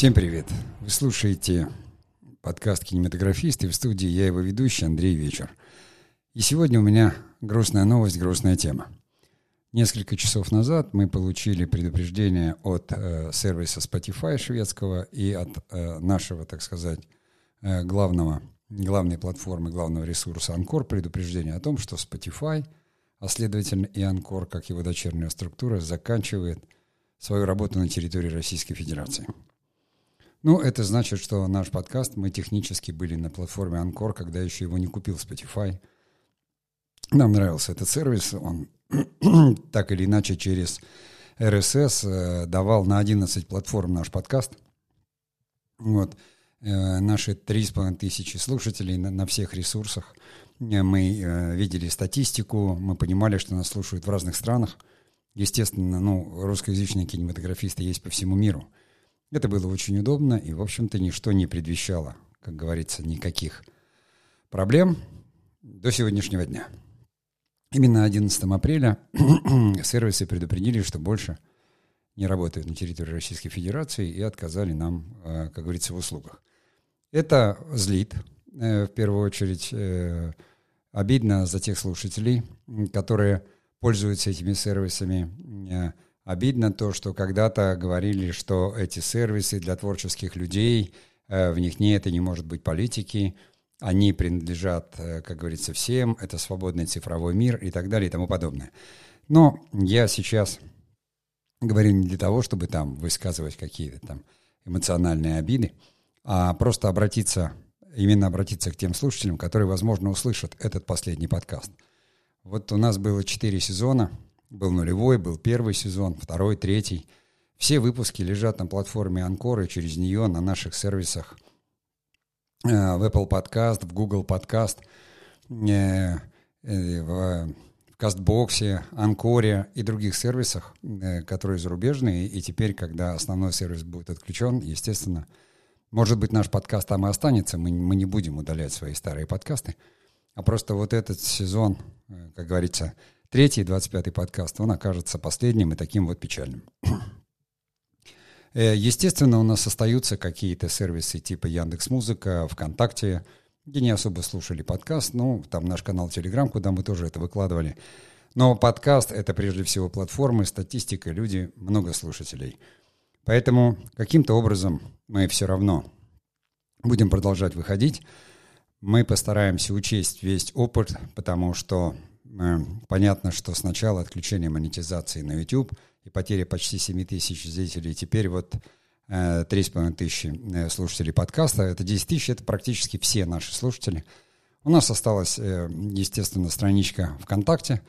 Всем привет! Вы слушаете подкаст «Кинематографист» и в студии я его ведущий Андрей Вечер. И сегодня у меня грустная новость, грустная тема. Несколько часов назад мы получили предупреждение от э, сервиса Spotify шведского и от э, нашего, так сказать, э, главного, главной платформы, главного ресурса Анкор предупреждение о том, что Spotify, а следовательно и Анкор, как его дочерняя структура, заканчивает свою работу на территории Российской Федерации – ну, это значит, что наш подкаст, мы технически были на платформе Анкор, когда еще его не купил Spotify. Нам нравился этот сервис, он так или иначе через RSS э, давал на 11 платформ наш подкаст. Вот. Э, наши 3,5 тысячи слушателей на, на всех ресурсах. Э, мы видели статистику, мы понимали, что нас слушают в разных странах. Естественно, ну, русскоязычные кинематографисты есть по всему миру – это было очень удобно, и, в общем-то, ничто не предвещало, как говорится, никаких проблем до сегодняшнего дня. Именно 11 апреля сервисы предупредили, что больше не работают на территории Российской Федерации и отказали нам, э, как говорится, в услугах. Это злит, э, в первую очередь, э, обидно за тех слушателей, которые пользуются этими сервисами, Обидно то, что когда-то говорили, что эти сервисы для творческих людей, э, в них нет и не может быть политики, они принадлежат, э, как говорится, всем, это свободный цифровой мир и так далее и тому подобное. Но я сейчас говорю не для того, чтобы там высказывать какие-то там эмоциональные обиды, а просто обратиться, именно обратиться к тем слушателям, которые, возможно, услышат этот последний подкаст. Вот у нас было четыре сезона – был нулевой, был первый сезон, второй, третий. Все выпуски лежат на платформе Анкор и через нее на наших сервисах э, в Apple Podcast, в Google Podcast, э, э, в Кастбоксе, Анкоре и других сервисах, которые зарубежные. И теперь, когда основной сервис будет отключен, естественно, может быть, наш подкаст там и останется. Мы, мы не будем удалять свои старые подкасты. А просто вот этот сезон, как говорится, Третий, 25-й подкаст, он окажется последним и таким вот печальным. Э, естественно, у нас остаются какие-то сервисы типа Яндекс Музыка, ВКонтакте, где не особо слушали подкаст. Ну, там наш канал Телеграм, куда мы тоже это выкладывали. Но подкаст — это прежде всего платформы, статистика, люди, много слушателей. Поэтому каким-то образом мы все равно будем продолжать выходить. Мы постараемся учесть весь опыт, потому что понятно, что сначала отключение монетизации на YouTube и потеря почти 7 тысяч зрителей, теперь вот 3,5 э, тысячи э, слушателей подкаста, это 10 тысяч, это практически все наши слушатели. У нас осталась, естественно, страничка ВКонтакте,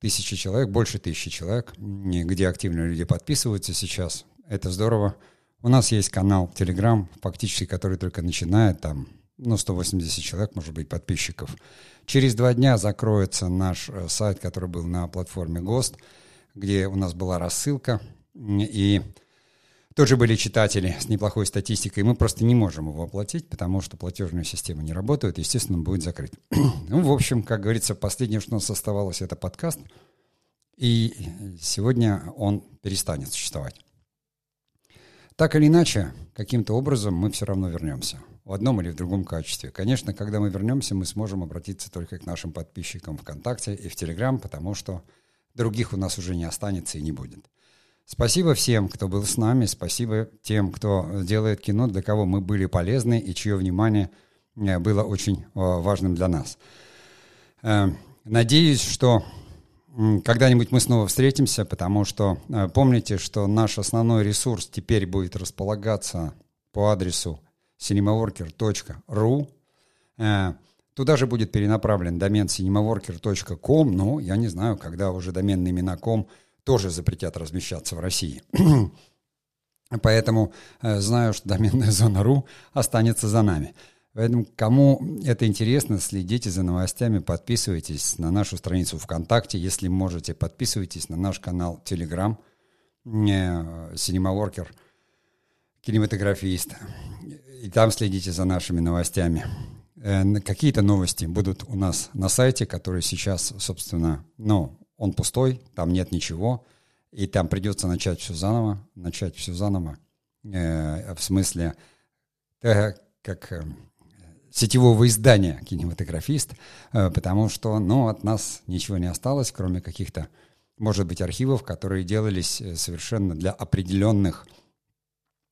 тысячи человек, больше тысячи человек, где активно люди подписываются сейчас. Это здорово. У нас есть канал Telegram, фактически, который только начинает, там, ну, 180 человек, может быть, подписчиков. Через два дня закроется наш э, сайт, который был на платформе ГОСТ, где у нас была рассылка, и тоже были читатели с неплохой статистикой. Мы просто не можем его оплатить, потому что платежная система не работает, естественно, будет закрыт. ну, в общем, как говорится, последнее, что у нас оставалось, это подкаст, и сегодня он перестанет существовать. Так или иначе, каким-то образом мы все равно вернемся в одном или в другом качестве. Конечно, когда мы вернемся, мы сможем обратиться только к нашим подписчикам ВКонтакте и в Телеграм, потому что других у нас уже не останется и не будет. Спасибо всем, кто был с нами, спасибо тем, кто делает кино, для кого мы были полезны и чье внимание э, было очень э, важным для нас. Э, надеюсь, что когда-нибудь мы снова встретимся, потому что помните, что наш основной ресурс теперь будет располагаться по адресу cinemaworker.ru. Э, туда же будет перенаправлен домен cinemaworker.com, но я не знаю, когда уже доменные имена .com тоже запретят размещаться в России. Поэтому э, знаю, что доменная зона .ру останется за нами. Поэтому, кому это интересно, следите за новостями, подписывайтесь на нашу страницу ВКонтакте, если можете, подписывайтесь на наш канал Telegram, Cinema кинематографист и там следите за нашими новостями. Э, какие-то новости будут у нас на сайте, который сейчас, собственно, ну, он пустой, там нет ничего, и там придется начать все заново, начать все заново. э, в смысле э, как э, сетевого издания «Кинематографист», э, потому что, ну, от нас ничего не осталось, кроме каких-то, может быть, архивов, которые делались э, совершенно для определенных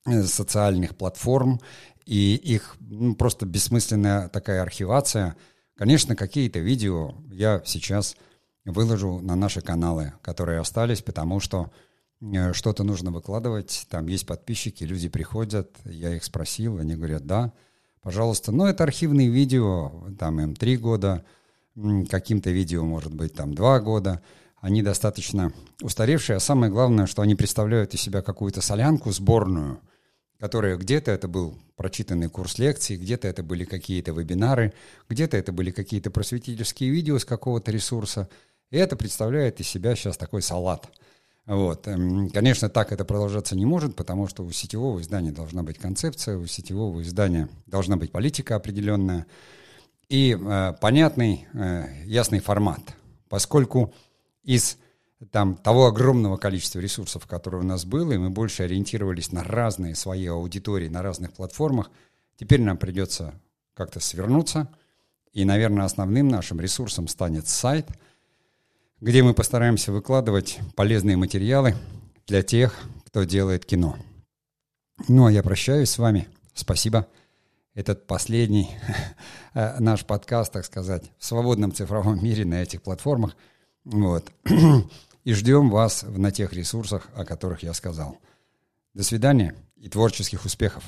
э, социальных платформ, и их ну, просто бессмысленная такая архивация. Конечно, какие-то видео я сейчас выложу на наши каналы, которые остались, потому что что-то нужно выкладывать, там есть подписчики, люди приходят, я их спросил, они говорят, да, пожалуйста. Но это архивные видео, там им три года, каким-то видео, может быть, там два года. Они достаточно устаревшие, а самое главное, что они представляют из себя какую-то солянку сборную, которая где-то это был прочитанный курс лекций, где-то это были какие-то вебинары, где-то это были какие-то просветительские видео с какого-то ресурса. И это представляет из себя сейчас такой салат – вот. Эм, конечно, так это продолжаться не может, потому что у сетевого издания должна быть концепция, у сетевого издания должна быть политика определенная и э, понятный, э, ясный формат. Поскольку из там, того огромного количества ресурсов, которые у нас было, и мы больше ориентировались на разные свои аудитории, на разных платформах, теперь нам придется как-то свернуться, и, наверное, основным нашим ресурсом станет сайт – где мы постараемся выкладывать полезные материалы для тех, кто делает кино. Ну, а я прощаюсь с вами. Спасибо. Этот последний э, наш подкаст, так сказать, в свободном цифровом мире на этих платформах. Вот. И ждем вас на тех ресурсах, о которых я сказал. До свидания и творческих успехов.